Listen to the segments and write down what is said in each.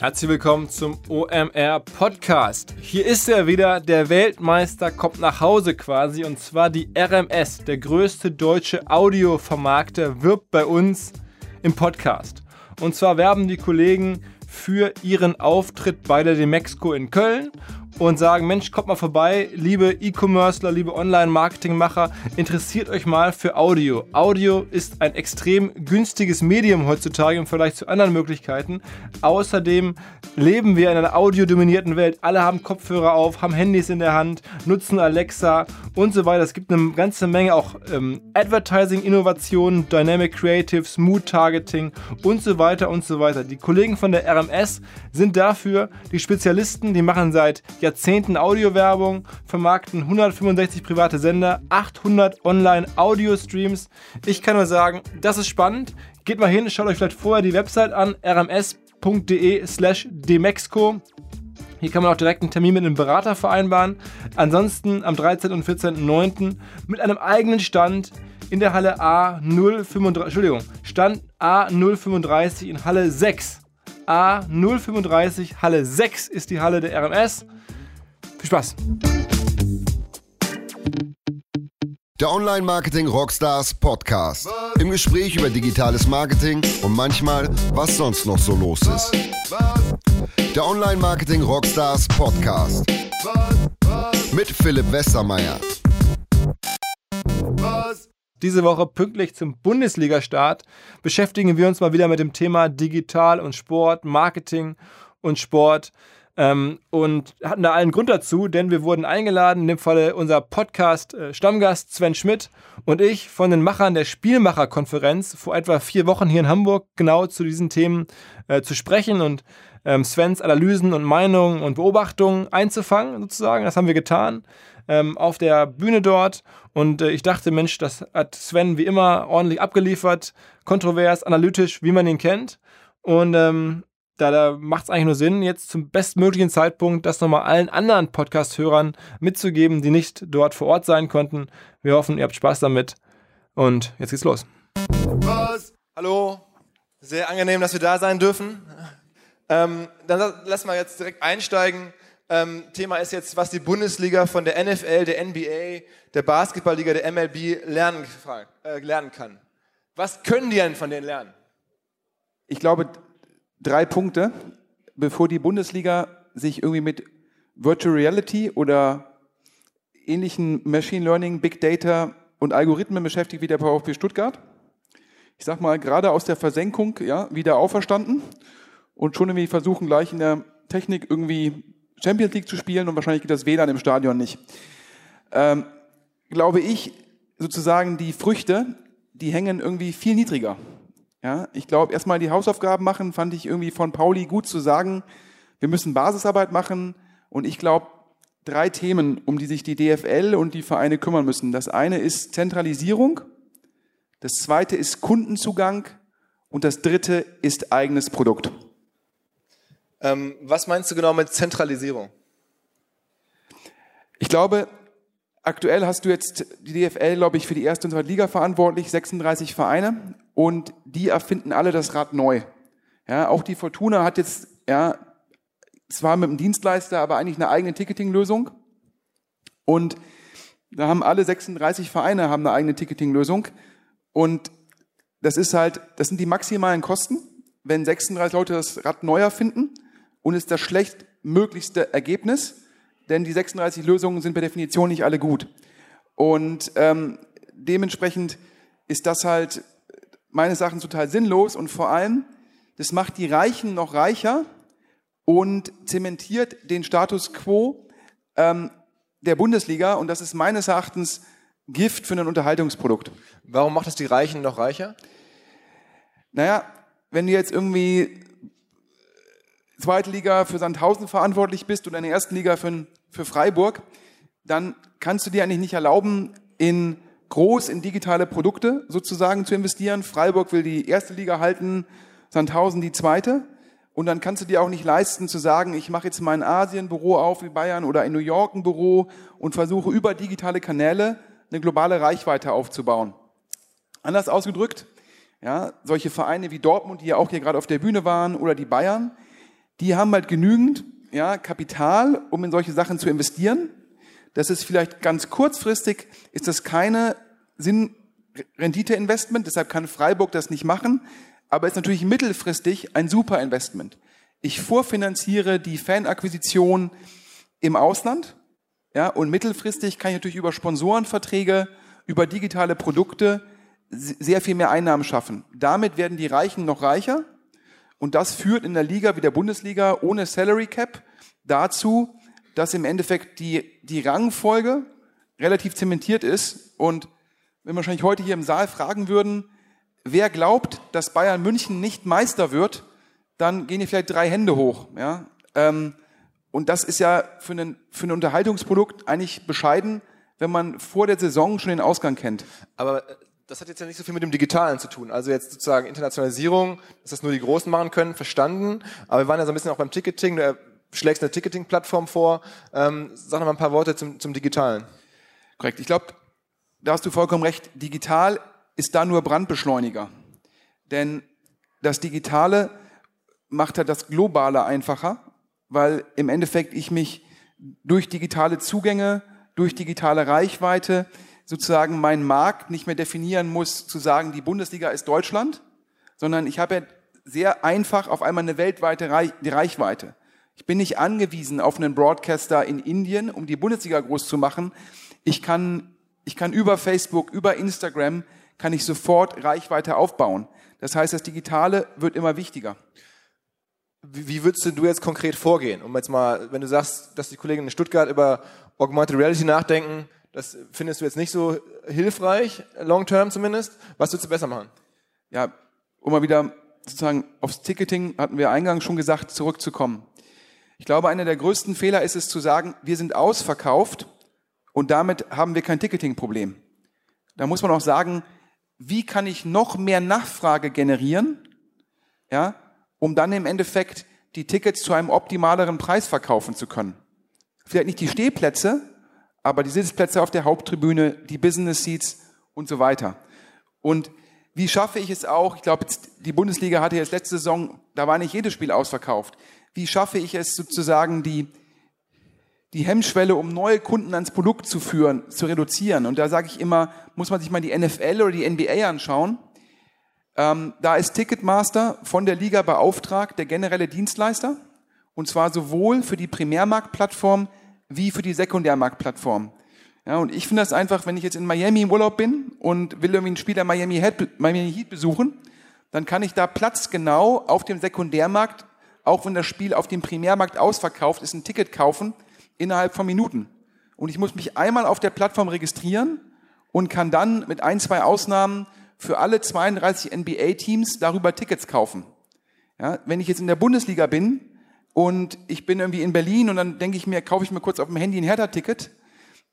Herzlich willkommen zum OMR Podcast. Hier ist er wieder, der Weltmeister kommt nach Hause quasi und zwar die RMS, der größte deutsche Audiovermarkter, wirbt bei uns im Podcast. Und zwar werben die Kollegen für ihren Auftritt bei der Demexco in Köln und sagen, Mensch, kommt mal vorbei, liebe E-Commercer, liebe Online-Marketing-Macher, interessiert euch mal für Audio. Audio ist ein extrem günstiges Medium heutzutage im Vergleich zu anderen Möglichkeiten. Außerdem leben wir in einer audiodominierten Welt. Alle haben Kopfhörer auf, haben Handys in der Hand, nutzen Alexa und so weiter. Es gibt eine ganze Menge auch ähm, Advertising-Innovationen, Dynamic Creatives, Mood-Targeting und so weiter und so weiter. Die Kollegen von der RMS sind dafür die Spezialisten, die machen seit Jahrzehnten Audiowerbung, vermarkten 165 private Sender, 800 Online-Audio-Streams. Ich kann nur sagen, das ist spannend. Geht mal hin, schaut euch vielleicht vorher die Website an, rms.de slash demexco. Hier kann man auch direkt einen Termin mit einem Berater vereinbaren. Ansonsten am 13. und 14.09. mit einem eigenen Stand in der Halle A035, Entschuldigung, Stand A035 in Halle 6. A035, Halle 6 ist die Halle der RMS. Viel Spaß! Der Online-Marketing Rockstars Podcast. Im Gespräch über digitales Marketing und manchmal, was sonst noch so los ist. Der Online-Marketing Rockstars Podcast. Mit Philipp Westermeier. Diese Woche pünktlich zum Bundesliga-Start beschäftigen wir uns mal wieder mit dem Thema Digital und Sport, Marketing und Sport. Ähm, und hatten da allen Grund dazu, denn wir wurden eingeladen, in dem Falle unser Podcast-Stammgast Sven Schmidt und ich von den Machern der Spielmacher-Konferenz vor etwa vier Wochen hier in Hamburg genau zu diesen Themen äh, zu sprechen und ähm, Svens Analysen und Meinungen und Beobachtungen einzufangen, sozusagen. Das haben wir getan ähm, auf der Bühne dort. Und äh, ich dachte, Mensch, das hat Sven wie immer ordentlich abgeliefert, kontrovers, analytisch, wie man ihn kennt. Und ähm, da, da macht es eigentlich nur Sinn, jetzt zum bestmöglichen Zeitpunkt das nochmal allen anderen Podcast-Hörern mitzugeben, die nicht dort vor Ort sein konnten. Wir hoffen, ihr habt Spaß damit. Und jetzt geht's los. Was? Hallo, sehr angenehm, dass wir da sein dürfen. Ähm, dann lass mal jetzt direkt einsteigen. Ähm, Thema ist jetzt, was die Bundesliga von der NFL, der NBA, der Basketballliga, der MLB lernen, äh, lernen kann. Was können die denn von denen lernen? Ich glaube, drei Punkte, bevor die Bundesliga sich irgendwie mit Virtual Reality oder ähnlichen Machine Learning, Big Data und Algorithmen beschäftigt wie der VfB Stuttgart. Ich sag mal, gerade aus der Versenkung ja, wieder auferstanden und schon irgendwie versuchen, gleich in der Technik irgendwie Champions League zu spielen und wahrscheinlich geht das WLAN im Stadion nicht. Ähm, glaube ich, sozusagen die Früchte, die hängen irgendwie viel niedriger. Ja, ich glaube, erstmal die Hausaufgaben machen, fand ich irgendwie von Pauli gut zu sagen, wir müssen Basisarbeit machen und ich glaube, drei Themen, um die sich die DFL und die Vereine kümmern müssen. Das eine ist Zentralisierung, das zweite ist Kundenzugang und das dritte ist eigenes Produkt. Ähm, was meinst du genau mit Zentralisierung? Ich glaube, aktuell hast du jetzt die DFL, glaube ich, für die erste und zweite Liga verantwortlich, 36 Vereine und die erfinden alle das Rad neu. Ja, auch die Fortuna hat jetzt, ja, zwar mit dem Dienstleister, aber eigentlich eine eigene Ticketing-Lösung. Und da haben alle 36 Vereine haben eine eigene Ticketing-Lösung. Und das ist halt, das sind die maximalen Kosten, wenn 36 Leute das Rad neu erfinden und ist das schlechtmöglichste Ergebnis, denn die 36 Lösungen sind per Definition nicht alle gut. Und ähm, dementsprechend ist das halt meines Erachtens total sinnlos und vor allem, das macht die Reichen noch reicher und zementiert den Status quo ähm, der Bundesliga und das ist meines Erachtens Gift für ein Unterhaltungsprodukt. Warum macht es die Reichen noch reicher? Naja, wenn du jetzt irgendwie zweite Liga für Sandhausen verantwortlich bist oder in der ersten Liga für, für Freiburg, dann kannst du dir eigentlich nicht erlauben, in groß in digitale Produkte sozusagen zu investieren. Freiburg will die erste Liga halten, Sandhausen die zweite. Und dann kannst du dir auch nicht leisten zu sagen, ich mache jetzt mein Asienbüro auf wie Bayern oder in New York ein Büro und versuche über digitale Kanäle eine globale Reichweite aufzubauen. Anders ausgedrückt, ja, solche Vereine wie Dortmund, die ja auch hier gerade auf der Bühne waren, oder die Bayern, die haben halt genügend ja, Kapital, um in solche Sachen zu investieren. Das ist vielleicht ganz kurzfristig, ist das keine Sinn Rendite-Investment, deshalb kann Freiburg das nicht machen, aber ist natürlich mittelfristig ein super Investment. Ich vorfinanziere die Fanakquisition im Ausland, ja, und mittelfristig kann ich natürlich über Sponsorenverträge, über digitale Produkte sehr viel mehr Einnahmen schaffen. Damit werden die Reichen noch reicher und das führt in der Liga wie der Bundesliga ohne Salary Cap dazu, dass im Endeffekt die, die Rangfolge relativ zementiert ist. Und wenn wir wahrscheinlich heute hier im Saal fragen würden, wer glaubt, dass Bayern München nicht Meister wird, dann gehen hier vielleicht drei Hände hoch. Ja? Ähm, und das ist ja für, einen, für ein Unterhaltungsprodukt eigentlich bescheiden, wenn man vor der Saison schon den Ausgang kennt. Aber das hat jetzt ja nicht so viel mit dem Digitalen zu tun. Also jetzt sozusagen Internationalisierung, dass das nur die Großen machen können, verstanden. Aber wir waren ja so ein bisschen auch beim Ticketing. Du schlägst eine Ticketing-Plattform vor. Ähm, sag noch mal ein paar Worte zum, zum Digitalen. Korrekt. Ich glaube, da hast du vollkommen recht. Digital ist da nur Brandbeschleuniger. Denn das Digitale macht halt das Globale einfacher, weil im Endeffekt ich mich durch digitale Zugänge, durch digitale Reichweite sozusagen meinen Markt nicht mehr definieren muss, zu sagen, die Bundesliga ist Deutschland, sondern ich habe sehr einfach auf einmal eine weltweite Reichweite. Ich bin nicht angewiesen auf einen Broadcaster in Indien, um die Bundesliga groß zu machen. Ich kann, ich kann über Facebook, über Instagram, kann ich sofort Reichweite aufbauen. Das heißt, das Digitale wird immer wichtiger. Wie würdest du jetzt konkret vorgehen? Um jetzt mal, wenn du sagst, dass die Kollegen in Stuttgart über Augmented Reality nachdenken, das findest du jetzt nicht so hilfreich, long term zumindest. Was würdest du besser machen? Ja, um mal wieder sozusagen aufs Ticketing, hatten wir eingangs schon gesagt, zurückzukommen. Ich glaube, einer der größten Fehler ist es zu sagen, wir sind ausverkauft und damit haben wir kein Ticketing-Problem. Da muss man auch sagen, wie kann ich noch mehr Nachfrage generieren, ja, um dann im Endeffekt die Tickets zu einem optimaleren Preis verkaufen zu können. Vielleicht nicht die Stehplätze, aber die Sitzplätze auf der Haupttribüne, die Business Seats und so weiter. Und wie schaffe ich es auch, ich glaube, die Bundesliga hatte jetzt letzte Saison, da war nicht jedes Spiel ausverkauft. Wie schaffe ich es sozusagen, die, die Hemmschwelle, um neue Kunden ans Produkt zu führen, zu reduzieren? Und da sage ich immer, muss man sich mal die NFL oder die NBA anschauen. Ähm, da ist Ticketmaster von der Liga beauftragt, der generelle Dienstleister. Und zwar sowohl für die Primärmarktplattform wie für die Sekundärmarktplattform. Ja, und ich finde das einfach, wenn ich jetzt in Miami im Urlaub bin und will irgendwie ein Spiel der Miami Heat, Miami Heat besuchen, dann kann ich da platzgenau auf dem Sekundärmarkt, auch wenn das Spiel auf dem Primärmarkt ausverkauft ist, ein Ticket kaufen innerhalb von Minuten. Und ich muss mich einmal auf der Plattform registrieren und kann dann mit ein, zwei Ausnahmen für alle 32 NBA-Teams darüber Tickets kaufen. Ja, wenn ich jetzt in der Bundesliga bin, und ich bin irgendwie in Berlin und dann denke ich mir, kaufe ich mir kurz auf dem Handy ein Hertha-Ticket,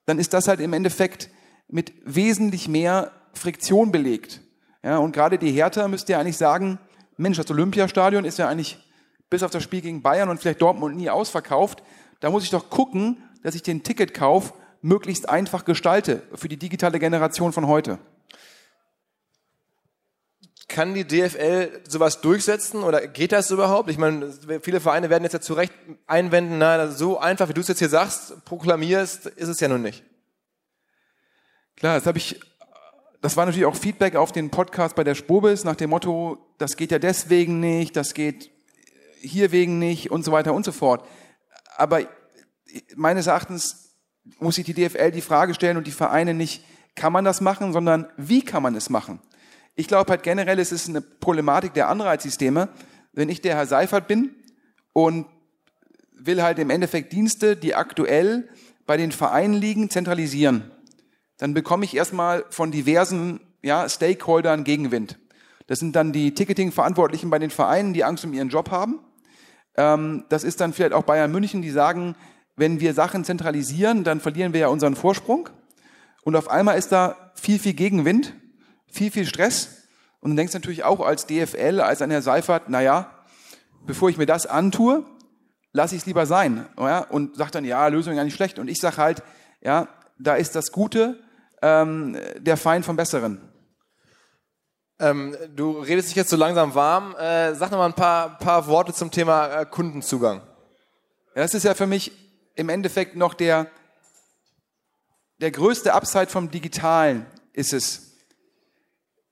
dann ist das halt im Endeffekt mit wesentlich mehr Friktion belegt. Ja, und gerade die Hertha müsste ja eigentlich sagen, Mensch, das Olympiastadion ist ja eigentlich bis auf das Spiel gegen Bayern und vielleicht Dortmund nie ausverkauft. Da muss ich doch gucken, dass ich den Ticketkauf möglichst einfach gestalte für die digitale Generation von heute. Kann die DFL sowas durchsetzen oder geht das überhaupt? Ich meine, viele Vereine werden jetzt ja zu Recht einwenden, na, so einfach, wie du es jetzt hier sagst, proklamierst, ist es ja nun nicht. Klar, das habe ich, das war natürlich auch Feedback auf den Podcast bei der Spobis nach dem Motto, das geht ja deswegen nicht, das geht hier wegen nicht und so weiter und so fort. Aber meines Erachtens muss sich die DFL die Frage stellen und die Vereine nicht, kann man das machen, sondern wie kann man es machen? Ich glaube halt generell, es ist eine Problematik der Anreizsysteme. Wenn ich der Herr Seifert bin und will halt im Endeffekt Dienste, die aktuell bei den Vereinen liegen, zentralisieren, dann bekomme ich erstmal von diversen ja, Stakeholdern Gegenwind. Das sind dann die Ticketing-Verantwortlichen bei den Vereinen, die Angst um ihren Job haben. Ähm, das ist dann vielleicht auch Bayern München, die sagen, wenn wir Sachen zentralisieren, dann verlieren wir ja unseren Vorsprung. Und auf einmal ist da viel, viel Gegenwind viel, viel Stress. Und dann denkst du natürlich auch als DFL, als ein Herr Seifert, naja, bevor ich mir das antue, lasse ich es lieber sein. Ja? Und sagt dann, ja, Lösung ja nicht schlecht. Und ich sage halt, ja, da ist das Gute ähm, der Feind vom Besseren. Ähm, du redest dich jetzt so langsam warm. Äh, sag noch mal ein paar, paar Worte zum Thema äh, Kundenzugang. Das ist ja für mich im Endeffekt noch der, der größte Upside vom Digitalen ist es,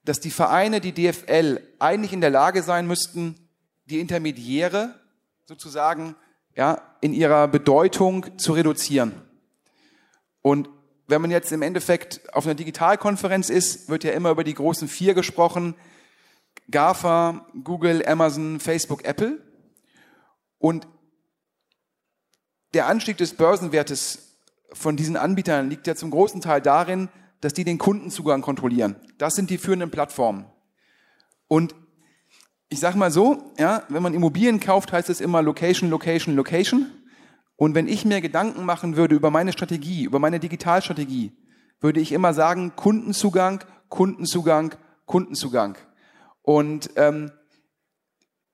dass die Vereine, die DFL, eigentlich in der Lage sein müssten, die Intermediäre sozusagen ja, in ihrer Bedeutung zu reduzieren. Und wenn man jetzt im Endeffekt auf einer Digitalkonferenz ist, wird ja immer über die großen vier gesprochen. GAFA, Google, Amazon, Facebook, Apple. Und der Anstieg des Börsenwertes von diesen Anbietern liegt ja zum großen Teil darin, dass die den Kundenzugang kontrollieren. Das sind die führenden Plattformen. Und ich sage mal so, ja, wenn man Immobilien kauft, heißt es immer Location, Location, Location. Und wenn ich mir Gedanken machen würde über meine Strategie, über meine Digitalstrategie, würde ich immer sagen, Kundenzugang, Kundenzugang, Kundenzugang. Und ähm,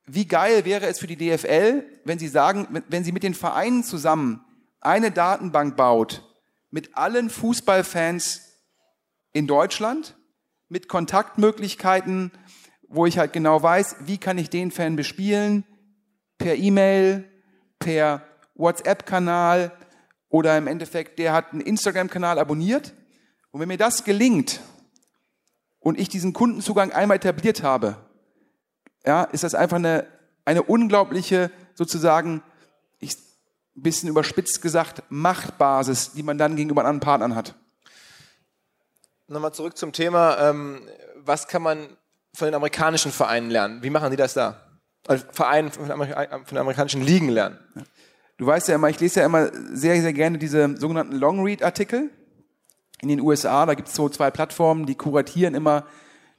wie geil wäre es für die DFL, wenn sie sagen, wenn sie mit den Vereinen zusammen eine Datenbank baut mit allen Fußballfans in Deutschland, mit Kontaktmöglichkeiten, wo ich halt genau weiß, wie kann ich den Fan bespielen, per E-Mail, per WhatsApp-Kanal oder im Endeffekt, der hat einen Instagram-Kanal abonniert. Und wenn mir das gelingt und ich diesen Kundenzugang einmal etabliert habe, ja, ist das einfach eine, eine unglaubliche, sozusagen, ich, bisschen überspitzt gesagt, Machtbasis, die man dann gegenüber anderen Partnern hat. Nochmal zurück zum Thema, ähm, was kann man von den amerikanischen Vereinen lernen? Wie machen die das da? Also Vereine von den, amerikanischen Ligen lernen. Du weißt ja immer, ich lese ja immer sehr, sehr gerne diese sogenannten Long-Read-Artikel in den USA. Da gibt es so zwei Plattformen, die kuratieren immer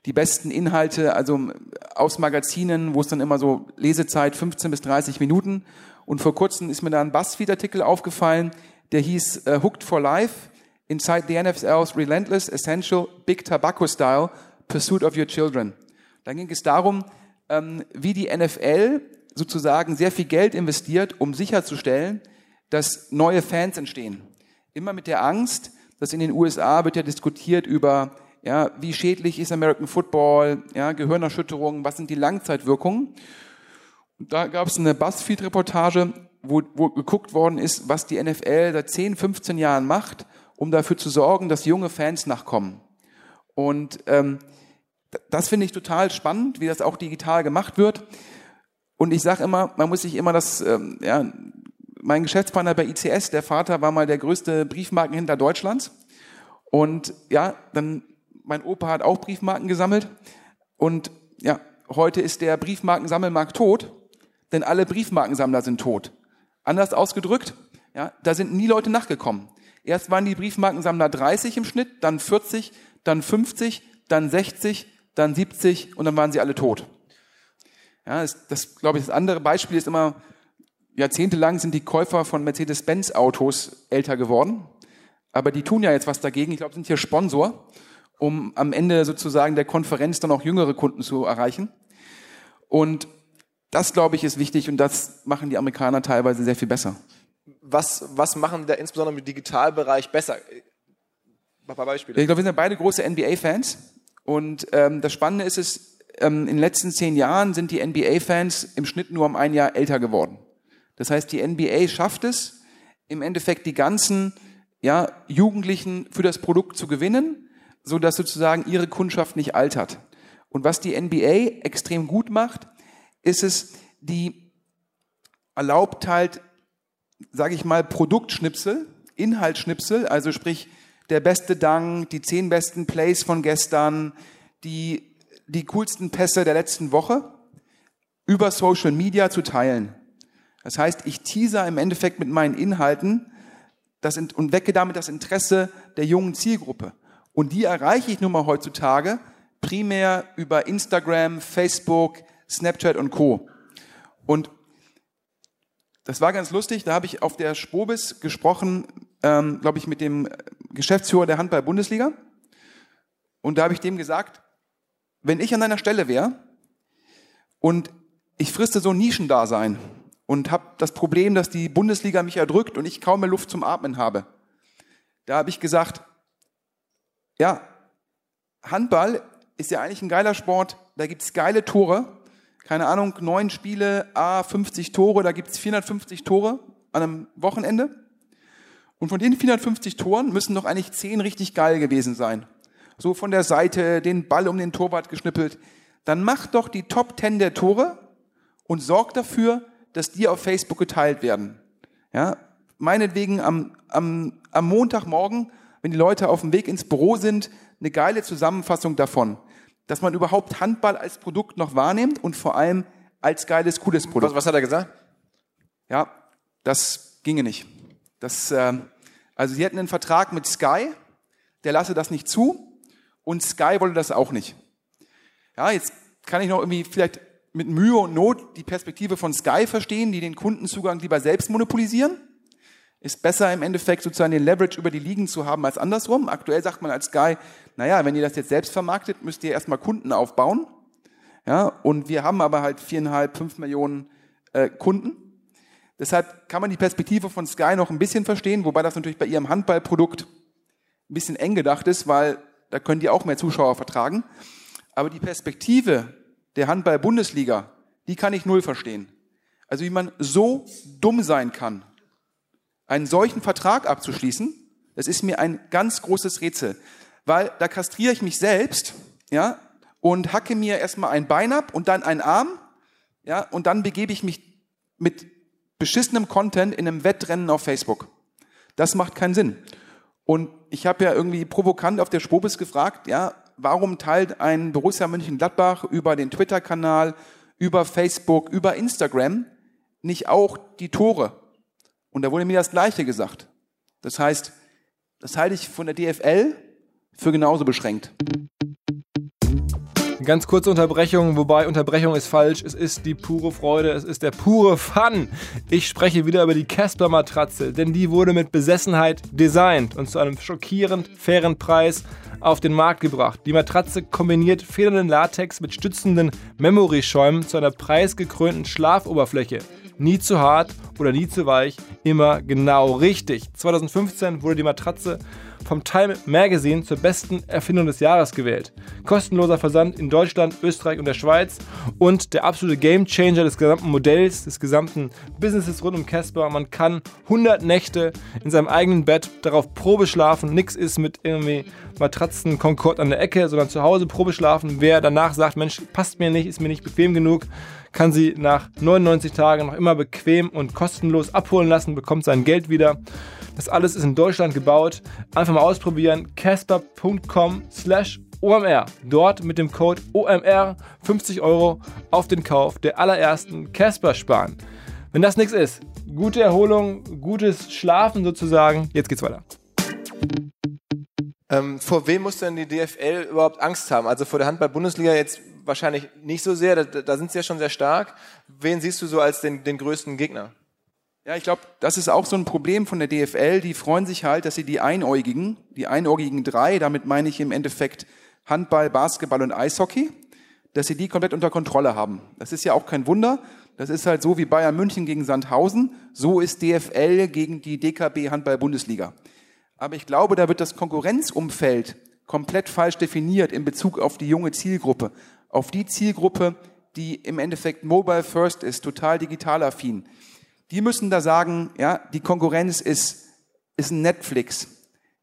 die besten Inhalte, also aus Magazinen, wo es dann immer so Lesezeit 15 bis 30 Minuten. Und vor kurzem ist mir da ein Buzzfeed-Artikel aufgefallen, der hieß uh, Hooked for Life, Inside the NFL's Relentless, Essential, Big Tobacco Style, Pursuit of Your Children. Da ging es darum, ähm, wie die NFL sozusagen sehr viel Geld investiert, um sicherzustellen, dass neue Fans entstehen. Immer mit der Angst, dass in den USA wird ja diskutiert über, ja, wie schädlich ist American Football, ja, Gehirnerschütterungen, was sind die Langzeitwirkungen. Da gab es eine Buzzfeed-Reportage, wo, wo geguckt worden ist, was die NFL seit 10, 15 Jahren macht, um dafür zu sorgen, dass junge Fans nachkommen. Und ähm, das finde ich total spannend, wie das auch digital gemacht wird. Und ich sage immer, man muss sich immer das, ähm, ja, mein Geschäftspartner bei ICS, der Vater war mal der größte Briefmarkenhändler Deutschlands. Und ja, dann, mein Opa hat auch Briefmarken gesammelt. Und ja, heute ist der Briefmarkensammelmarkt tot, denn alle Briefmarkensammler sind tot. Anders ausgedrückt, ja, da sind nie Leute nachgekommen. Erst waren die Briefmarkensammler 30 im Schnitt, dann 40, dann 50, dann 60, dann 70 und dann waren sie alle tot. Ja, das, das glaube ich, das andere Beispiel ist immer, jahrzehntelang sind die Käufer von Mercedes-Benz-Autos älter geworden. Aber die tun ja jetzt was dagegen. Ich glaube, sind hier Sponsor, um am Ende sozusagen der Konferenz dann auch jüngere Kunden zu erreichen. Und das, glaube ich, ist wichtig und das machen die Amerikaner teilweise sehr viel besser. Was, was machen die da insbesondere im Digitalbereich besser? Ein paar Beispiele. Ich glaube, wir sind beide große NBA-Fans. Und ähm, das Spannende ist es, ähm, in den letzten zehn Jahren sind die NBA-Fans im Schnitt nur um ein Jahr älter geworden. Das heißt, die NBA schafft es, im Endeffekt die ganzen ja, Jugendlichen für das Produkt zu gewinnen, so dass sozusagen ihre Kundschaft nicht altert. Und was die NBA extrem gut macht, ist es, die erlaubt halt, sage ich mal, Produktschnipsel, Inhaltsschnipsel, also sprich der beste Dank, die zehn besten Plays von gestern, die die coolsten Pässe der letzten Woche über Social Media zu teilen. Das heißt, ich teaser im Endeffekt mit meinen Inhalten das, und wecke damit das Interesse der jungen Zielgruppe. Und die erreiche ich nun mal heutzutage primär über Instagram, Facebook, Snapchat und Co. Und das war ganz lustig, da habe ich auf der Spobis gesprochen, ähm, glaube ich, mit dem Geschäftsführer der Handball-Bundesliga. Und da habe ich dem gesagt, wenn ich an deiner Stelle wäre und ich friste so ein Nischendasein und habe das Problem, dass die Bundesliga mich erdrückt und ich kaum mehr Luft zum Atmen habe, da habe ich gesagt, ja, Handball ist ja eigentlich ein geiler Sport. Da gibt's geile Tore. Keine Ahnung, neun Spiele, A, 50 Tore, da gibt's 450 Tore an einem Wochenende. Und von den 450 Toren müssen doch eigentlich zehn richtig geil gewesen sein. So von der Seite, den Ball um den Torwart geschnippelt. Dann macht doch die Top 10 der Tore und sorgt dafür, dass die auf Facebook geteilt werden. Ja, meinetwegen am, am, am Montagmorgen, wenn die Leute auf dem Weg ins Büro sind, eine geile Zusammenfassung davon, dass man überhaupt Handball als Produkt noch wahrnimmt und vor allem als geiles, cooles Produkt. Was, was hat er gesagt? Ja, das ginge nicht. Das, äh, also sie hätten einen Vertrag mit Sky, der lasse das nicht zu und Sky wollte das auch nicht. Ja, jetzt kann ich noch irgendwie vielleicht mit Mühe und Not die Perspektive von Sky verstehen, die den Kundenzugang lieber selbst monopolisieren. Ist besser im Endeffekt sozusagen den Leverage über die Ligen zu haben als andersrum. Aktuell sagt man als Sky, naja, wenn ihr das jetzt selbst vermarktet, müsst ihr erstmal Kunden aufbauen. Ja, und wir haben aber halt viereinhalb, fünf Millionen äh, Kunden. Deshalb kann man die Perspektive von Sky noch ein bisschen verstehen, wobei das natürlich bei ihrem Handballprodukt ein bisschen eng gedacht ist, weil da können die auch mehr Zuschauer vertragen. Aber die Perspektive der Handball-Bundesliga, die kann ich null verstehen. Also wie man so dumm sein kann, einen solchen Vertrag abzuschließen, das ist mir ein ganz großes Rätsel. Weil da kastriere ich mich selbst, ja, und hacke mir erstmal ein Bein ab und dann einen Arm, ja, und dann begebe ich mich mit beschissenem Content in einem Wettrennen auf Facebook. Das macht keinen Sinn. Und ich habe ja irgendwie provokant auf der Spobis gefragt, ja, warum teilt ein Borussia Mönchengladbach über den Twitter-Kanal, über Facebook, über Instagram nicht auch die Tore? Und da wurde mir das Gleiche gesagt. Das heißt, das halte ich von der DFL für genauso beschränkt. Ganz kurze Unterbrechung, wobei Unterbrechung ist falsch. Es ist die pure Freude, es ist der pure Fun. Ich spreche wieder über die Casper Matratze, denn die wurde mit Besessenheit designt und zu einem schockierend fairen Preis auf den Markt gebracht. Die Matratze kombiniert federnden Latex mit stützenden Memory-Schäumen zu einer preisgekrönten Schlafoberfläche. Nie zu hart oder nie zu weich, immer genau richtig. 2015 wurde die Matratze vom Time Magazine zur besten Erfindung des Jahres gewählt. Kostenloser Versand in Deutschland, Österreich und der Schweiz und der absolute Gamechanger des gesamten Modells, des gesamten Businesses rund um Casper. Man kann 100 Nächte in seinem eigenen Bett darauf Probe schlafen. Nix ist mit irgendwie Matratzen Concord an der Ecke, sondern zu Hause Probe schlafen. Wer danach sagt, Mensch, passt mir nicht, ist mir nicht bequem genug, kann sie nach 99 Tagen noch immer bequem und kostenlos abholen lassen, bekommt sein Geld wieder. Das alles ist in Deutschland gebaut. Einfach mal ausprobieren. casper.com slash OMR. Dort mit dem Code OMR 50 Euro auf den Kauf der allerersten Casper sparen. Wenn das nichts ist, gute Erholung, gutes Schlafen sozusagen. Jetzt geht's weiter. Ähm, vor wem muss denn die DFL überhaupt Angst haben? Also vor der Handball-Bundesliga jetzt wahrscheinlich nicht so sehr, da, da, sind sie ja schon sehr stark. Wen siehst du so als den, den größten Gegner? Ja, ich glaube, das ist auch so ein Problem von der DFL. Die freuen sich halt, dass sie die Einäugigen, die einäugigen drei, damit meine ich im Endeffekt Handball, Basketball und Eishockey, dass sie die komplett unter Kontrolle haben. Das ist ja auch kein Wunder. Das ist halt so wie Bayern München gegen Sandhausen. So ist DFL gegen die DKB Handball-Bundesliga. Aber ich glaube, da wird das Konkurrenzumfeld komplett falsch definiert in Bezug auf die junge Zielgruppe. Auf die Zielgruppe, die im Endeffekt mobile first ist, total digital affin. Die müssen da sagen, ja, die Konkurrenz ist, ist Netflix,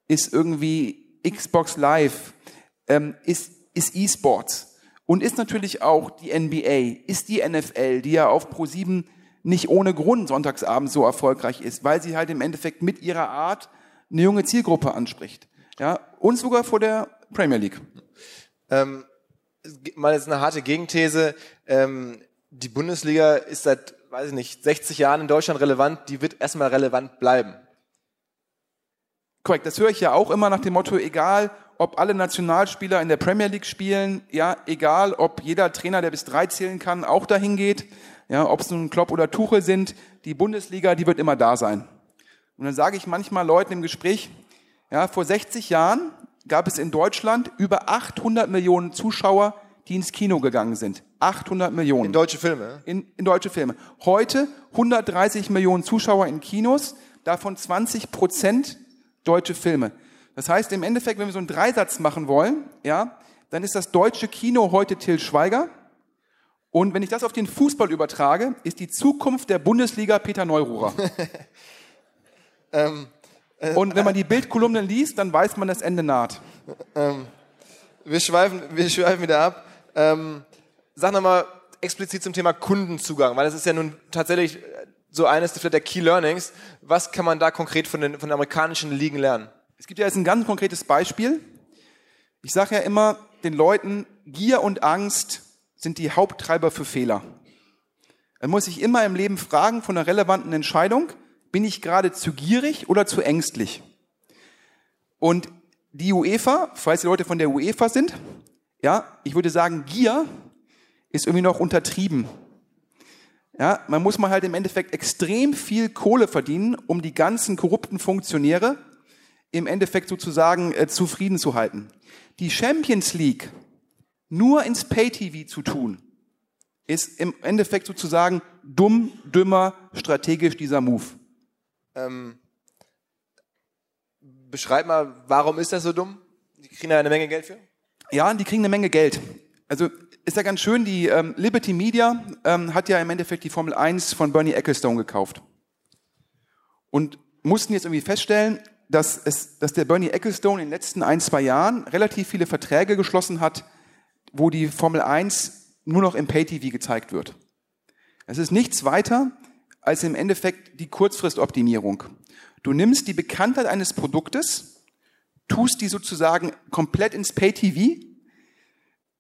ist irgendwie Xbox Live, ähm, ist, ist E-Sports und ist natürlich auch die NBA, ist die NFL, die ja auf Pro7 nicht ohne Grund sonntagsabends so erfolgreich ist, weil sie halt im Endeffekt mit ihrer Art eine junge Zielgruppe anspricht. Ja, und sogar vor der Premier League. Ähm, mal jetzt eine harte Gegenthese. Ähm, die Bundesliga ist seit, weiß ich nicht, 60 Jahren in Deutschland relevant. Die wird erstmal relevant bleiben. Korrekt, das höre ich ja auch immer nach dem Motto, egal ob alle Nationalspieler in der Premier League spielen, ja, egal ob jeder Trainer, der bis drei zählen kann, auch dahin geht, ja, ob es nun Klopp oder Tuchel sind, die Bundesliga, die wird immer da sein. Und dann sage ich manchmal Leuten im Gespräch, ja, vor 60 Jahren gab es in Deutschland über 800 Millionen Zuschauer, die ins Kino gegangen sind. 800 Millionen. In deutsche Filme? In, in deutsche Filme. Heute 130 Millionen Zuschauer in Kinos, davon 20 Prozent deutsche Filme. Das heißt im Endeffekt, wenn wir so einen Dreisatz machen wollen, ja, dann ist das deutsche Kino heute Till Schweiger. Und wenn ich das auf den Fußball übertrage, ist die Zukunft der Bundesliga Peter Neururer. ähm, äh, Und wenn man die Bildkolumnen liest, dann weiß man, das Ende naht. Ähm, wir, schweifen, wir schweifen wieder ab. Ähm, sag nochmal explizit zum Thema Kundenzugang, weil das ist ja nun tatsächlich so eines der Key Learnings. Was kann man da konkret von den, von den amerikanischen Ligen lernen? Es gibt ja jetzt ein ganz konkretes Beispiel. Ich sage ja immer den Leuten, Gier und Angst sind die Haupttreiber für Fehler. Man muss sich immer im Leben fragen von einer relevanten Entscheidung, bin ich gerade zu gierig oder zu ängstlich? Und die UEFA, falls die Leute von der UEFA sind, ja, ich würde sagen, Gier ist irgendwie noch untertrieben. Ja, man muss mal halt im Endeffekt extrem viel Kohle verdienen, um die ganzen korrupten Funktionäre im Endeffekt sozusagen äh, zufrieden zu halten. Die Champions League nur ins Pay-TV zu tun, ist im Endeffekt sozusagen dumm, dümmer, strategisch dieser Move. Ähm, beschreib mal, warum ist das so dumm? Die kriegen da eine Menge Geld für? Ja, die kriegen eine Menge Geld. Also ist ja ganz schön, die ähm, Liberty Media ähm, hat ja im Endeffekt die Formel 1 von Bernie Ecclestone gekauft. Und mussten jetzt irgendwie feststellen, dass, es, dass der Bernie Ecclestone in den letzten ein, zwei Jahren relativ viele Verträge geschlossen hat, wo die Formel 1 nur noch im Pay-TV gezeigt wird. Es ist nichts weiter als im Endeffekt die Kurzfristoptimierung. Du nimmst die Bekanntheit eines Produktes, tust die sozusagen komplett ins Pay-TV,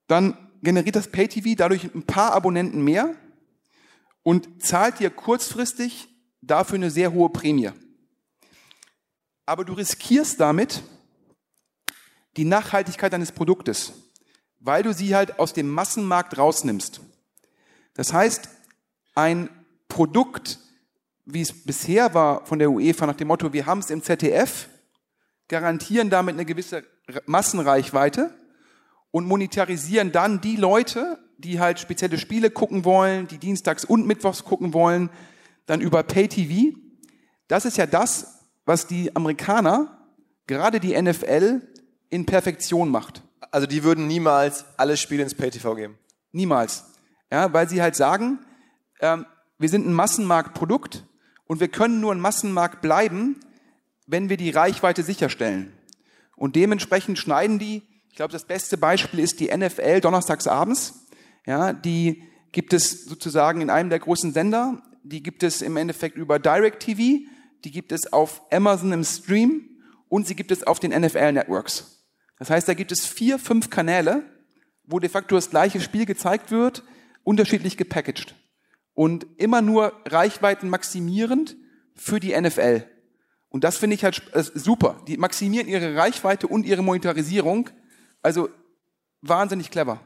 dann generiert das Pay-TV dadurch ein paar Abonnenten mehr und zahlt dir kurzfristig dafür eine sehr hohe Prämie. Aber du riskierst damit die Nachhaltigkeit deines Produktes, weil du sie halt aus dem Massenmarkt rausnimmst. Das heißt, ein Produkt, wie es bisher war von der UEFA nach dem Motto, wir haben es im ZDF, garantieren damit eine gewisse Massenreichweite und monetarisieren dann die Leute, die halt spezielle Spiele gucken wollen, die dienstags und mittwochs gucken wollen, dann über Pay-TV. Das ist ja das, was die Amerikaner, gerade die NFL, in Perfektion macht. Also die würden niemals alle Spiele ins Pay-TV geben? Niemals. Ja, weil sie halt sagen, ähm, wir sind ein Massenmarktprodukt und wir können nur ein Massenmarkt bleiben, wenn wir die Reichweite sicherstellen. Und dementsprechend schneiden die ich glaube, das beste Beispiel ist die NFL donnerstags abends. Ja, die gibt es sozusagen in einem der großen Sender. Die gibt es im Endeffekt über Direct TV. Die gibt es auf Amazon im Stream und sie gibt es auf den NFL Networks. Das heißt, da gibt es vier, fünf Kanäle, wo de facto das gleiche Spiel gezeigt wird, unterschiedlich gepackaged. Und immer nur Reichweiten maximierend für die NFL. Und das finde ich halt äh, super. Die maximieren ihre Reichweite und ihre Monetarisierung also wahnsinnig clever.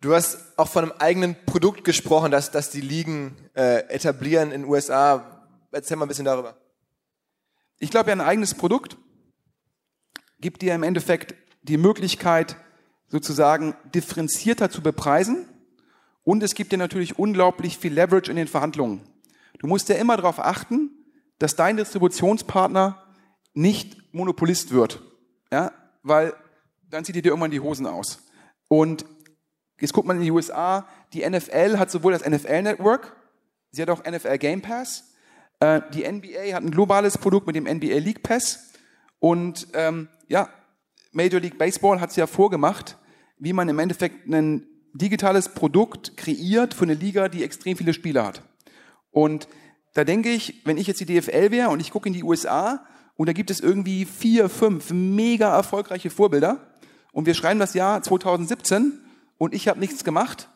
Du hast auch von einem eigenen Produkt gesprochen, dass, dass die Ligen äh, etablieren in den USA. Erzähl mal ein bisschen darüber. Ich glaube, ein eigenes Produkt gibt dir im Endeffekt die Möglichkeit, sozusagen differenzierter zu bepreisen. Und es gibt dir natürlich unglaublich viel Leverage in den Verhandlungen. Du musst ja immer darauf achten, dass dein Distributionspartner nicht Monopolist wird. Ja, weil dann zieht ihr dir irgendwann die Hosen aus. Und jetzt guckt man in die USA, die NFL hat sowohl das NFL Network, sie hat auch NFL Game Pass, äh, die NBA hat ein globales Produkt mit dem NBA League Pass und ähm, ja, Major League Baseball hat es ja vorgemacht, wie man im Endeffekt ein digitales Produkt kreiert für eine Liga, die extrem viele Spieler hat. Und da denke ich, wenn ich jetzt die DFL wäre und ich gucke in die USA und da gibt es irgendwie vier, fünf mega erfolgreiche Vorbilder, und wir schreiben das Jahr 2017 und ich habe nichts gemacht,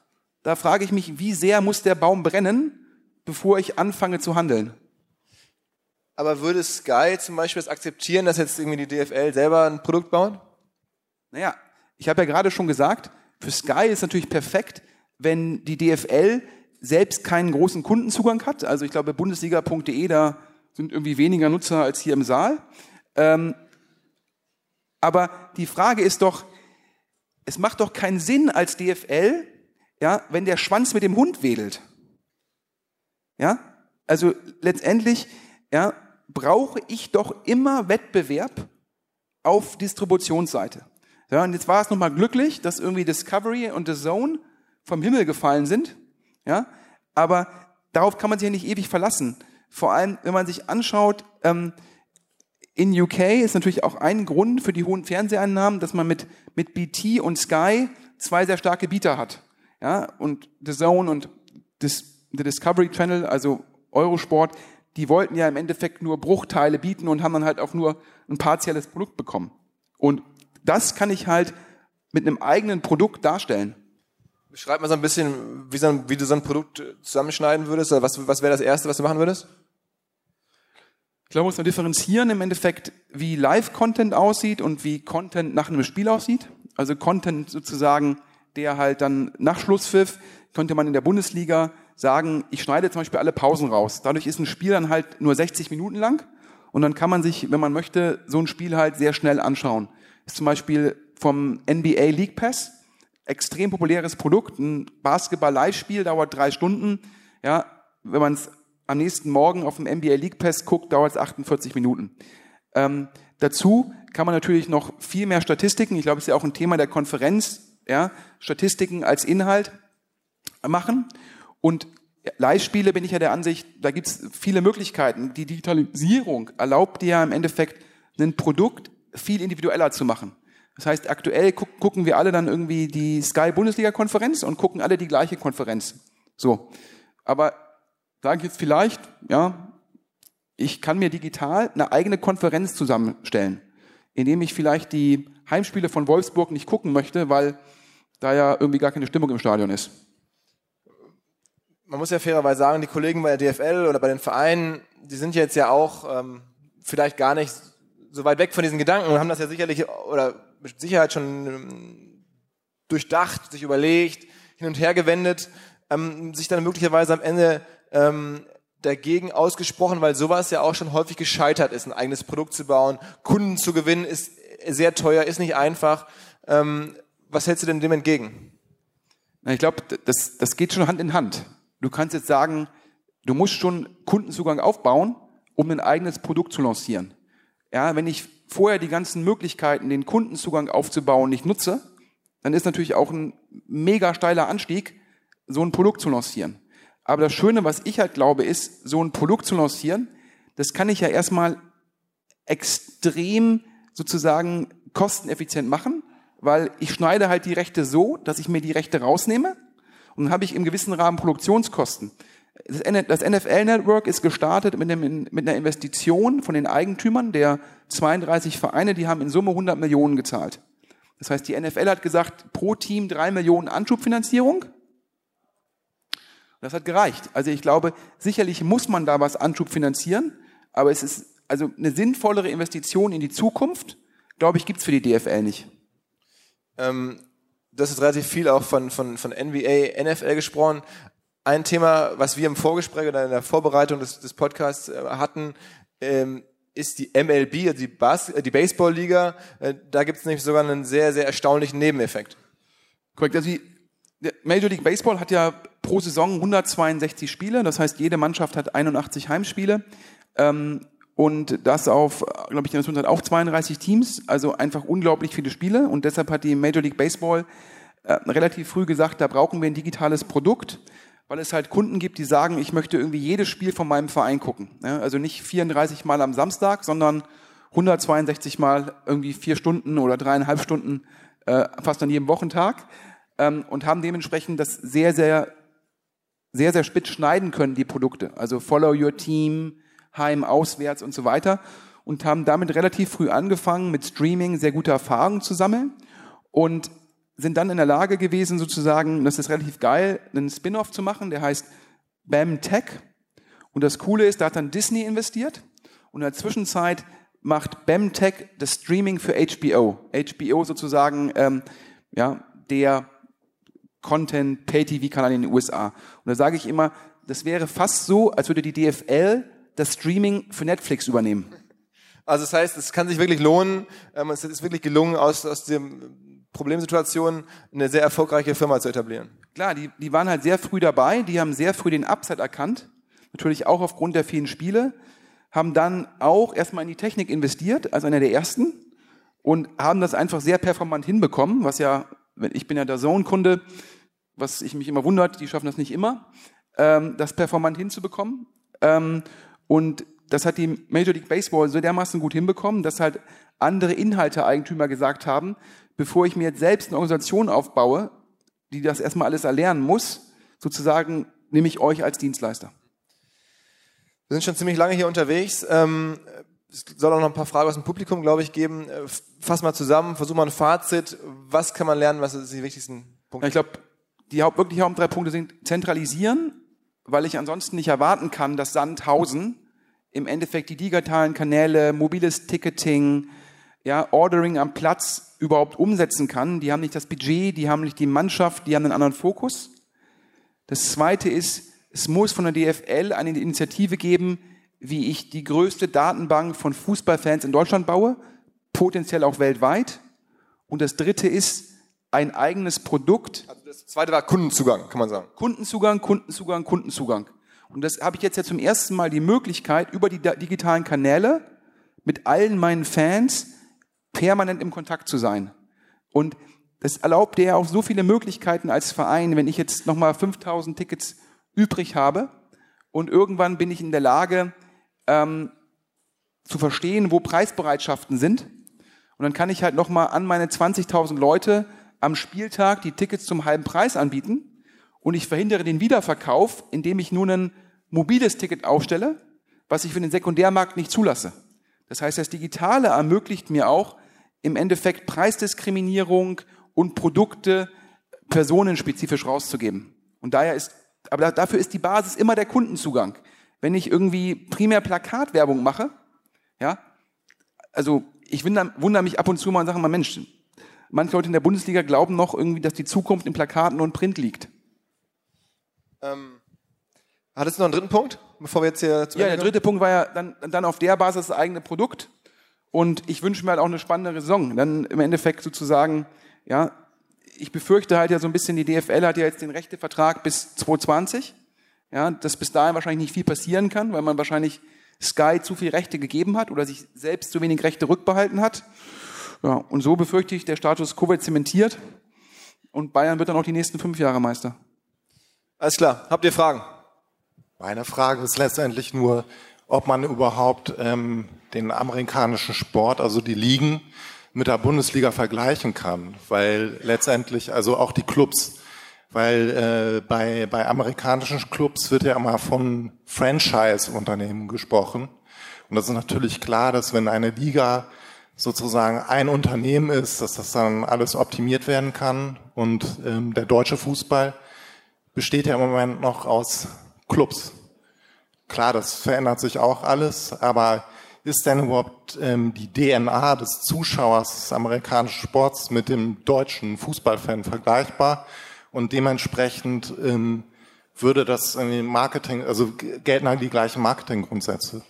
da frage ich mich, wie sehr muss der Baum brennen, bevor ich anfange zu handeln? Aber würde Sky zum Beispiel das akzeptieren, dass jetzt irgendwie die DFL selber ein Produkt bauen? Naja, ich habe ja gerade schon gesagt, für Sky ist natürlich perfekt, wenn die DFL selbst keinen großen Kundenzugang hat. Also ich glaube, Bundesliga.de, da sind irgendwie weniger Nutzer als hier im Saal. Ähm, aber die Frage ist doch, es macht doch keinen Sinn als DFL, ja, wenn der Schwanz mit dem Hund wedelt. Ja? Also letztendlich, ja, brauche ich doch immer Wettbewerb auf Distributionsseite. Ja, und jetzt war es nochmal glücklich, dass irgendwie Discovery und The Zone vom Himmel gefallen sind. Ja, aber darauf kann man sich ja nicht ewig verlassen. Vor allem, wenn man sich anschaut, ähm, in UK ist natürlich auch ein Grund für die hohen Fernseheinnahmen, dass man mit, mit BT und Sky zwei sehr starke Bieter hat. Ja, und The Zone und Dis, The Discovery Channel, also Eurosport, die wollten ja im Endeffekt nur Bruchteile bieten und haben dann halt auch nur ein partielles Produkt bekommen. Und das kann ich halt mit einem eigenen Produkt darstellen. Beschreib mal so ein bisschen, wie, so ein, wie du so ein Produkt zusammenschneiden würdest. Oder was, was wäre das Erste, was du machen würdest? Ich glaube, man muss man differenzieren im Endeffekt, wie Live-Content aussieht und wie Content nach einem Spiel aussieht. Also Content sozusagen, der halt dann nach Schlusspfiff, könnte man in der Bundesliga sagen, ich schneide zum Beispiel alle Pausen raus. Dadurch ist ein Spiel dann halt nur 60 Minuten lang und dann kann man sich, wenn man möchte, so ein Spiel halt sehr schnell anschauen. Ist zum Beispiel vom NBA League Pass, extrem populäres Produkt, ein Basketball-Live-Spiel, dauert drei Stunden. Ja, wenn man es am nächsten Morgen auf dem NBA League Pass guckt, dauert es 48 Minuten. Ähm, dazu kann man natürlich noch viel mehr Statistiken, ich glaube, es ist ja auch ein Thema der Konferenz, ja, Statistiken als Inhalt machen. Und Leihspiele bin ich ja der Ansicht, da gibt es viele Möglichkeiten. Die Digitalisierung erlaubt dir ja im Endeffekt ein Produkt viel individueller zu machen. Das heißt, aktuell gu gucken wir alle dann irgendwie die Sky Bundesliga Konferenz und gucken alle die gleiche Konferenz. So. Aber sage ich jetzt vielleicht, ja, ich kann mir digital eine eigene Konferenz zusammenstellen, indem ich vielleicht die Heimspiele von Wolfsburg nicht gucken möchte, weil da ja irgendwie gar keine Stimmung im Stadion ist man muss ja fairerweise sagen, die Kollegen bei der DFL oder bei den Vereinen, die sind jetzt ja auch ähm, vielleicht gar nicht so weit weg von diesen Gedanken und haben das ja sicherlich oder mit Sicherheit schon ähm, durchdacht, sich überlegt, hin und her gewendet, ähm, sich dann möglicherweise am Ende ähm, dagegen ausgesprochen, weil sowas ja auch schon häufig gescheitert ist, ein eigenes Produkt zu bauen. Kunden zu gewinnen ist sehr teuer, ist nicht einfach. Ähm, was hältst du denn dem entgegen? Ich glaube, das, das geht schon Hand in Hand. Du kannst jetzt sagen, du musst schon Kundenzugang aufbauen, um ein eigenes Produkt zu lancieren. Ja, wenn ich vorher die ganzen Möglichkeiten, den Kundenzugang aufzubauen, nicht nutze, dann ist natürlich auch ein mega steiler Anstieg, so ein Produkt zu lancieren. Aber das Schöne, was ich halt glaube, ist, so ein Produkt zu lancieren, das kann ich ja erstmal extrem sozusagen kosteneffizient machen, weil ich schneide halt die Rechte so, dass ich mir die Rechte rausnehme und dann habe ich im gewissen Rahmen Produktionskosten. Das NFL-Network ist gestartet mit, einem, mit einer Investition von den Eigentümern der 32 Vereine, die haben in Summe 100 Millionen gezahlt. Das heißt, die NFL hat gesagt, pro Team drei Millionen Anschubfinanzierung. Das hat gereicht. Also ich glaube, sicherlich muss man da was Anschub finanzieren, aber es ist also eine sinnvollere Investition in die Zukunft, glaube ich, gibt's für die DFL nicht. Ähm, das ist relativ viel auch von, von, von NBA, NFL gesprochen. Ein Thema, was wir im Vorgespräch oder in der Vorbereitung des, des Podcasts äh, hatten, ähm, ist die MLB, also die, Bas die Baseball-Liga. Äh, da gibt es nämlich sogar einen sehr, sehr erstaunlichen Nebeneffekt. Korrekt. Also die Major League Baseball hat ja pro Saison 162 Spiele. Das heißt, jede Mannschaft hat 81 Heimspiele. Ähm, und das auf, glaube ich, das sind auch 32 Teams, also einfach unglaublich viele Spiele. Und deshalb hat die Major League Baseball äh, relativ früh gesagt, da brauchen wir ein digitales Produkt, weil es halt Kunden gibt, die sagen, ich möchte irgendwie jedes Spiel von meinem Verein gucken. Also nicht 34 Mal am Samstag, sondern 162 Mal irgendwie vier Stunden oder dreieinhalb Stunden äh, fast an jedem Wochentag ähm, und haben dementsprechend das sehr, sehr, sehr, sehr spitz schneiden können, die Produkte. Also Follow Your Team, heim, auswärts und so weiter und haben damit relativ früh angefangen, mit Streaming sehr gute Erfahrungen zu sammeln und sind dann in der Lage gewesen, sozusagen, das ist relativ geil, einen Spin-off zu machen, der heißt BAM Tech. Und das Coole ist, da hat dann Disney investiert und in der Zwischenzeit macht BAM Tech das Streaming für HBO. HBO sozusagen, ähm, ja, der Content Pay-TV-Kanal in den USA. Und da sage ich immer, das wäre fast so, als würde die DFL das Streaming für Netflix übernehmen. Also das heißt, es kann sich wirklich lohnen, ähm, es ist wirklich gelungen, aus, aus der Problemsituation eine sehr erfolgreiche Firma zu etablieren. Klar, die, die waren halt sehr früh dabei, die haben sehr früh den Upside erkannt, natürlich auch aufgrund der vielen Spiele, haben dann auch erstmal in die Technik investiert, als einer der ersten und haben das einfach sehr performant hinbekommen, was ja, ich bin ja der Zone-Kunde, was ich mich immer wundert, die schaffen das nicht immer, ähm, das performant hinzubekommen. Ähm, und das hat die Major League Baseball so dermaßen gut hinbekommen, dass halt andere Inhalteeigentümer gesagt haben, bevor ich mir jetzt selbst eine Organisation aufbaue, die das erstmal alles erlernen muss, sozusagen nehme ich euch als Dienstleister. Wir sind schon ziemlich lange hier unterwegs. Ähm, es soll auch noch ein paar Fragen aus dem Publikum, glaube ich, geben. Äh, fass mal zusammen, versuch mal ein Fazit. Was kann man lernen? Was sind die wichtigsten Punkte? Ich glaube, die Haupt, wirklich Haupt drei Punkte sind zentralisieren, weil ich ansonsten nicht erwarten kann, dass Sandhausen im Endeffekt die digitalen Kanäle, mobiles Ticketing, ja, Ordering am Platz überhaupt umsetzen kann. Die haben nicht das Budget, die haben nicht die Mannschaft, die haben einen anderen Fokus. Das zweite ist, es muss von der DFL eine Initiative geben, wie ich die größte Datenbank von Fußballfans in Deutschland baue, potenziell auch weltweit. Und das dritte ist ein eigenes Produkt. Also das zweite war Kundenzugang, kann man sagen. Kundenzugang, Kundenzugang, Kundenzugang. Und das habe ich jetzt ja zum ersten Mal die Möglichkeit, über die digitalen Kanäle mit allen meinen Fans permanent im Kontakt zu sein. Und das erlaubt dir ja auch so viele Möglichkeiten als Verein, wenn ich jetzt nochmal 5000 Tickets übrig habe und irgendwann bin ich in der Lage ähm, zu verstehen, wo Preisbereitschaften sind. Und dann kann ich halt nochmal an meine 20.000 Leute am Spieltag die Tickets zum halben Preis anbieten und ich verhindere den Wiederverkauf, indem ich nun ein mobiles Ticket aufstelle, was ich für den Sekundärmarkt nicht zulasse. Das heißt, das Digitale ermöglicht mir auch im Endeffekt Preisdiskriminierung und Produkte personenspezifisch rauszugeben. Und daher ist, aber dafür ist die Basis immer der Kundenzugang. Wenn ich irgendwie primär Plakatwerbung mache, ja, also ich wundere mich ab und zu mal und sage mal, Mensch, manche Leute in der Bundesliga glauben noch irgendwie, dass die Zukunft in Plakaten und Print liegt. Ähm, hattest du noch einen dritten Punkt, bevor wir jetzt hier zu Ja, der dritte Punkt war ja dann, dann auf der Basis das eigene Produkt. Und ich wünsche mir halt auch eine spannende Saison. Dann im Endeffekt sozusagen ja, ich befürchte halt ja so ein bisschen, die DFL hat ja jetzt den Rechtevertrag bis 2020. Ja, dass bis dahin wahrscheinlich nicht viel passieren kann, weil man wahrscheinlich Sky zu viel Rechte gegeben hat oder sich selbst zu wenig Rechte rückbehalten hat. Ja, und so befürchte ich, der Status quo wird zementiert und Bayern wird dann auch die nächsten fünf Jahre Meister. Alles klar. Habt ihr Fragen? Meine Frage ist letztendlich nur, ob man überhaupt ähm, den amerikanischen Sport, also die Ligen, mit der Bundesliga vergleichen kann, weil letztendlich, also auch die Clubs, weil äh, bei, bei amerikanischen Clubs wird ja immer von Franchise-Unternehmen gesprochen. Und das ist natürlich klar, dass wenn eine Liga sozusagen ein Unternehmen ist, dass das dann alles optimiert werden kann. Und ähm, der deutsche Fußball besteht ja im Moment noch aus Clubs. Klar, das verändert sich auch alles, aber ist denn überhaupt ähm, die DNA des Zuschauers des amerikanischen Sports mit dem deutschen Fußballfan vergleichbar? Und dementsprechend ähm, würde das in Marketing, also gelten halt die gleichen Marketinggrundsätze?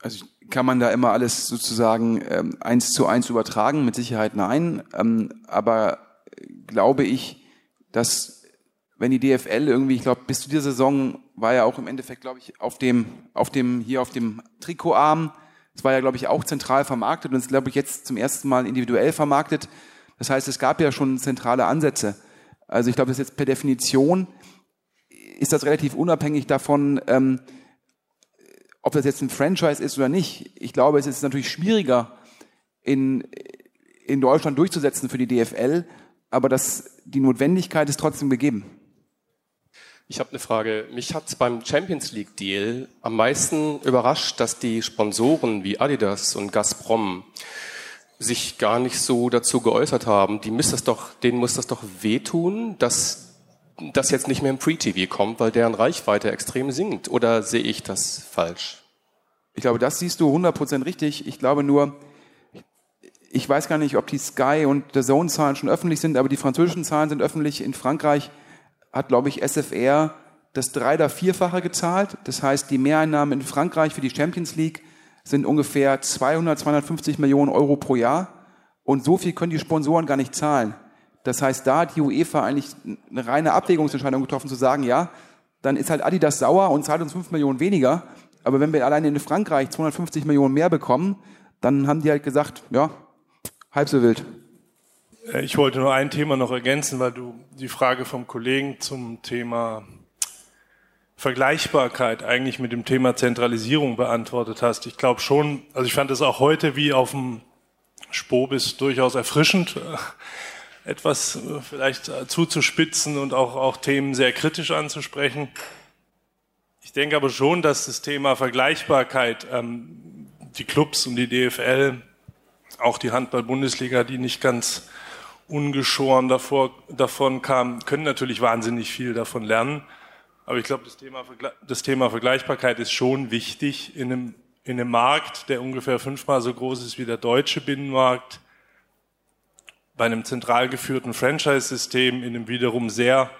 Also kann man da immer alles sozusagen ähm, eins zu eins übertragen? Mit Sicherheit nein. Ähm, aber glaube ich, dass wenn die DFL irgendwie, ich glaube, bis zu dieser Saison war ja auch im Endeffekt, glaube ich, auf dem, auf dem, hier auf dem Trikotarm das war ja, glaube ich, auch zentral vermarktet und ist, glaube ich, jetzt zum ersten Mal individuell vermarktet. Das heißt, es gab ja schon zentrale Ansätze. Also ich glaube, das ist jetzt per Definition ist das relativ unabhängig davon, ähm, ob das jetzt ein Franchise ist oder nicht. Ich glaube, es ist natürlich schwieriger in, in Deutschland durchzusetzen für die DFL, aber das, die Notwendigkeit ist trotzdem gegeben. Ich habe eine Frage. Mich hat beim Champions League Deal am meisten überrascht, dass die Sponsoren wie Adidas und Gazprom sich gar nicht so dazu geäußert haben. Die muss das doch, denen muss das doch wehtun, dass das jetzt nicht mehr im Pre-TV kommt, weil deren Reichweite extrem sinkt. Oder sehe ich das falsch? Ich glaube, das siehst du 100% richtig. Ich glaube nur, ich weiß gar nicht, ob die Sky und der Zone-Zahlen schon öffentlich sind, aber die französischen Zahlen sind öffentlich. In Frankreich hat, glaube ich, SFR das drei- oder vierfache gezahlt. Das heißt, die Mehreinnahmen in Frankreich für die Champions League sind ungefähr 200, 250 Millionen Euro pro Jahr. Und so viel können die Sponsoren gar nicht zahlen. Das heißt, da hat die UEFA eigentlich eine reine Abwägungsentscheidung getroffen, zu sagen, ja, dann ist halt Adidas sauer und zahlt uns 5 Millionen weniger. Aber wenn wir alleine in Frankreich 250 Millionen mehr bekommen, dann haben die halt gesagt, ja, halb so wild. Äh, ich wollte nur ein Thema noch ergänzen, weil du die Frage vom Kollegen zum Thema Vergleichbarkeit eigentlich mit dem Thema Zentralisierung beantwortet hast. Ich glaube schon, also ich fand es auch heute wie auf dem Spobis durchaus erfrischend, äh, etwas äh, vielleicht zuzuspitzen und auch, auch Themen sehr kritisch anzusprechen. Ich denke aber schon, dass das Thema Vergleichbarkeit, ähm, die Clubs und die DFL, auch die Handball-Bundesliga, die nicht ganz ungeschoren davor, davon kam, können natürlich wahnsinnig viel davon lernen. Aber ich glaube, das Thema, das Thema Vergleichbarkeit ist schon wichtig in einem, in einem Markt, der ungefähr fünfmal so groß ist wie der deutsche Binnenmarkt, bei einem zentral geführten Franchise-System, in einem wiederum sehr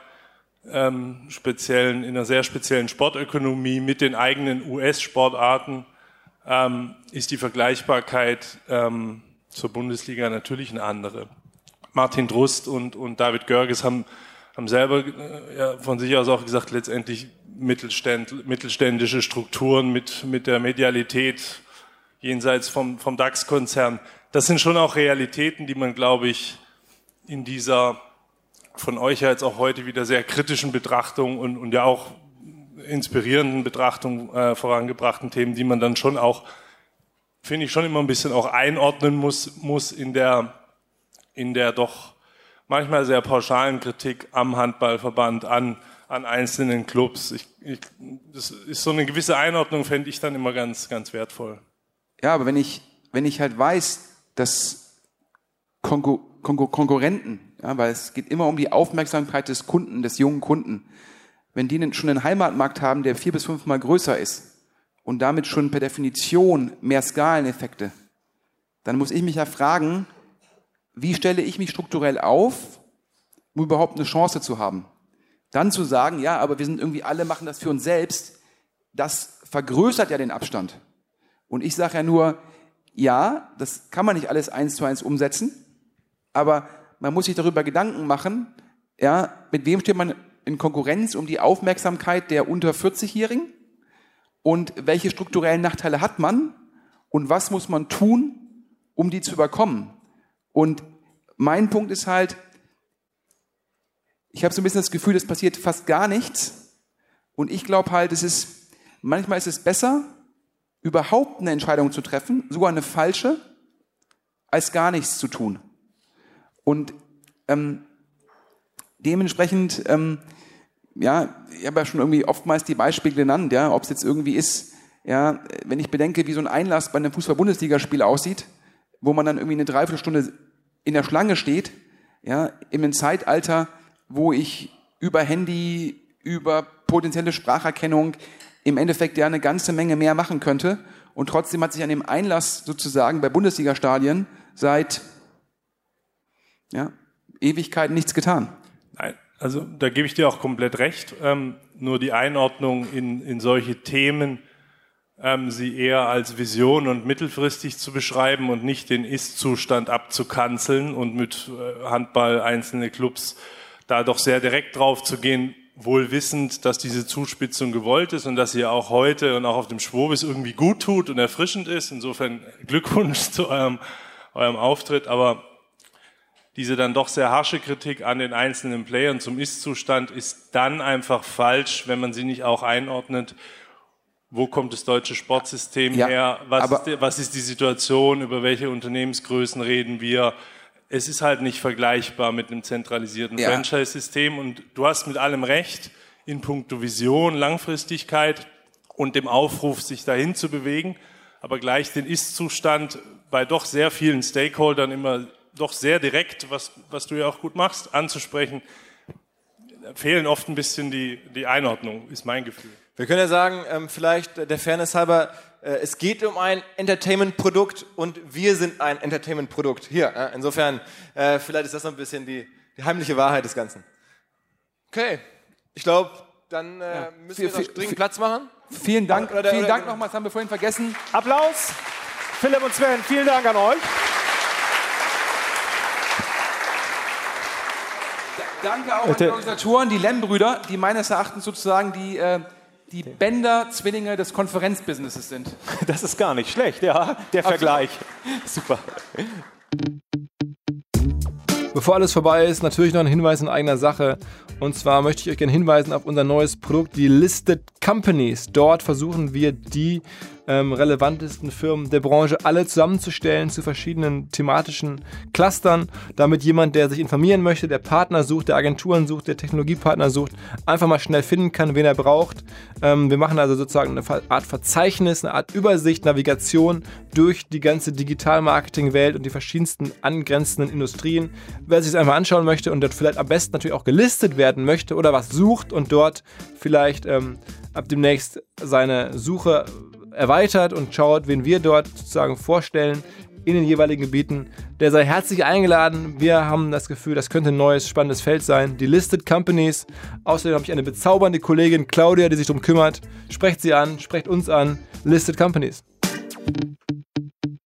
ähm, speziellen, in einer sehr speziellen Sportökonomie mit den eigenen US-Sportarten, ähm, ist die Vergleichbarkeit ähm, zur Bundesliga natürlich eine andere. Martin Drust und, und David Görges haben, haben selber äh, ja, von sich aus auch gesagt, letztendlich Mittelständ, mittelständische Strukturen mit, mit der Medialität jenseits vom, vom DAX-Konzern. Das sind schon auch Realitäten, die man, glaube ich, in dieser von euch ja jetzt auch heute wieder sehr kritischen Betrachtung und, und ja auch inspirierenden Betrachtung äh, vorangebrachten Themen, die man dann schon auch, finde ich, schon immer ein bisschen auch einordnen muss, muss in der in der doch manchmal sehr pauschalen Kritik am Handballverband, an, an einzelnen Clubs. Ich, ich, das ist so eine gewisse Einordnung, fände ich dann immer ganz, ganz wertvoll. Ja, aber wenn ich, wenn ich halt weiß, dass Konkur Konkur Konkurrenten, ja, weil es geht immer um die Aufmerksamkeit des Kunden, des jungen Kunden, wenn die schon einen Heimatmarkt haben, der vier bis fünfmal größer ist und damit schon per Definition mehr Skaleneffekte, dann muss ich mich ja fragen, wie stelle ich mich strukturell auf, um überhaupt eine Chance zu haben? Dann zu sagen, ja, aber wir sind irgendwie alle machen das für uns selbst, das vergrößert ja den Abstand. Und ich sage ja nur, ja, das kann man nicht alles eins zu eins umsetzen, aber man muss sich darüber Gedanken machen, ja, mit wem steht man in Konkurrenz um die Aufmerksamkeit der unter 40-Jährigen und welche strukturellen Nachteile hat man und was muss man tun, um die zu überkommen. Und mein Punkt ist halt, ich habe so ein bisschen das Gefühl, es passiert fast gar nichts. Und ich glaube halt, es ist, manchmal ist es besser, überhaupt eine Entscheidung zu treffen, sogar eine falsche, als gar nichts zu tun. Und ähm, dementsprechend, ähm, ja, ich habe ja schon irgendwie oftmals die Beispiele genannt, ja, ob es jetzt irgendwie ist, ja, wenn ich bedenke, wie so ein Einlass bei einem Fußball-Bundesligaspiel aussieht, wo man dann irgendwie eine Dreiviertelstunde in der Schlange steht, ja, im Zeitalter, wo ich über Handy, über potenzielle Spracherkennung im Endeffekt ja eine ganze Menge mehr machen könnte. Und trotzdem hat sich an dem Einlass sozusagen bei Bundesliga-Stadien seit ja, Ewigkeiten nichts getan. Nein, also da gebe ich dir auch komplett recht. Ähm, nur die Einordnung in, in solche Themen ähm, sie eher als Vision und mittelfristig zu beschreiben und nicht den Ist-Zustand abzukanzeln und mit äh, Handball einzelne Clubs da doch sehr direkt drauf zu gehen, wohl wissend, dass diese Zuspitzung gewollt ist und dass sie auch heute und auch auf dem Schwobis irgendwie gut tut und erfrischend ist. Insofern Glückwunsch zu eurem, eurem Auftritt, aber diese dann doch sehr harsche Kritik an den einzelnen Playern zum Ist-Zustand ist dann einfach falsch, wenn man sie nicht auch einordnet wo kommt das deutsche Sportsystem ja, her? Was ist, die, was ist die Situation? Über welche Unternehmensgrößen reden wir? Es ist halt nicht vergleichbar mit einem zentralisierten ja. Franchise-System. Und du hast mit allem recht in puncto Vision, Langfristigkeit und dem Aufruf, sich dahin zu bewegen. Aber gleich den Ist-Zustand bei doch sehr vielen Stakeholdern immer doch sehr direkt, was, was du ja auch gut machst, anzusprechen, fehlen oft ein bisschen die, die Einordnung, ist mein Gefühl. Wir können ja sagen, ähm, vielleicht der Fairness halber, äh, es geht um ein Entertainment-Produkt und wir sind ein Entertainment-Produkt hier. Äh, insofern, äh, vielleicht ist das noch ein bisschen die, die heimliche Wahrheit des Ganzen. Okay, ich glaube, dann äh, ja. müssen wir noch dringend Platz machen. Vielen Dank, oder, oder, vielen Dank nochmal, das haben wir vorhin vergessen. Applaus, Philipp und Sven, vielen Dank an euch. Danke auch an die Organisatoren, die Lem-Brüder, die meines Erachtens sozusagen die äh, die Bänder-Zwillinge des Konferenzbusinesses sind. Das ist gar nicht schlecht, ja, der Vergleich. Super. Bevor alles vorbei ist, natürlich noch ein Hinweis in eigener Sache. Und zwar möchte ich euch gerne hinweisen auf unser neues Produkt, die Listed Companies. Dort versuchen wir die ähm, relevantesten Firmen der Branche alle zusammenzustellen zu verschiedenen thematischen Clustern, damit jemand, der sich informieren möchte, der Partner sucht, der Agenturen sucht, der Technologiepartner sucht, einfach mal schnell finden kann, wen er braucht. Ähm, wir machen also sozusagen eine Art Verzeichnis, eine Art Übersicht, Navigation durch die ganze Digital-Marketing-Welt und die verschiedensten angrenzenden Industrien. Wer sich das einmal anschauen möchte und dort vielleicht am besten natürlich auch gelistet werden möchte oder was sucht und dort vielleicht ähm, ab demnächst seine Suche erweitert und schaut, wen wir dort sozusagen vorstellen in den jeweiligen Gebieten. Der sei herzlich eingeladen. Wir haben das Gefühl, das könnte ein neues, spannendes Feld sein. Die Listed Companies. Außerdem habe ich eine bezaubernde Kollegin, Claudia, die sich darum kümmert. Sprecht sie an, sprecht uns an. Listed Companies.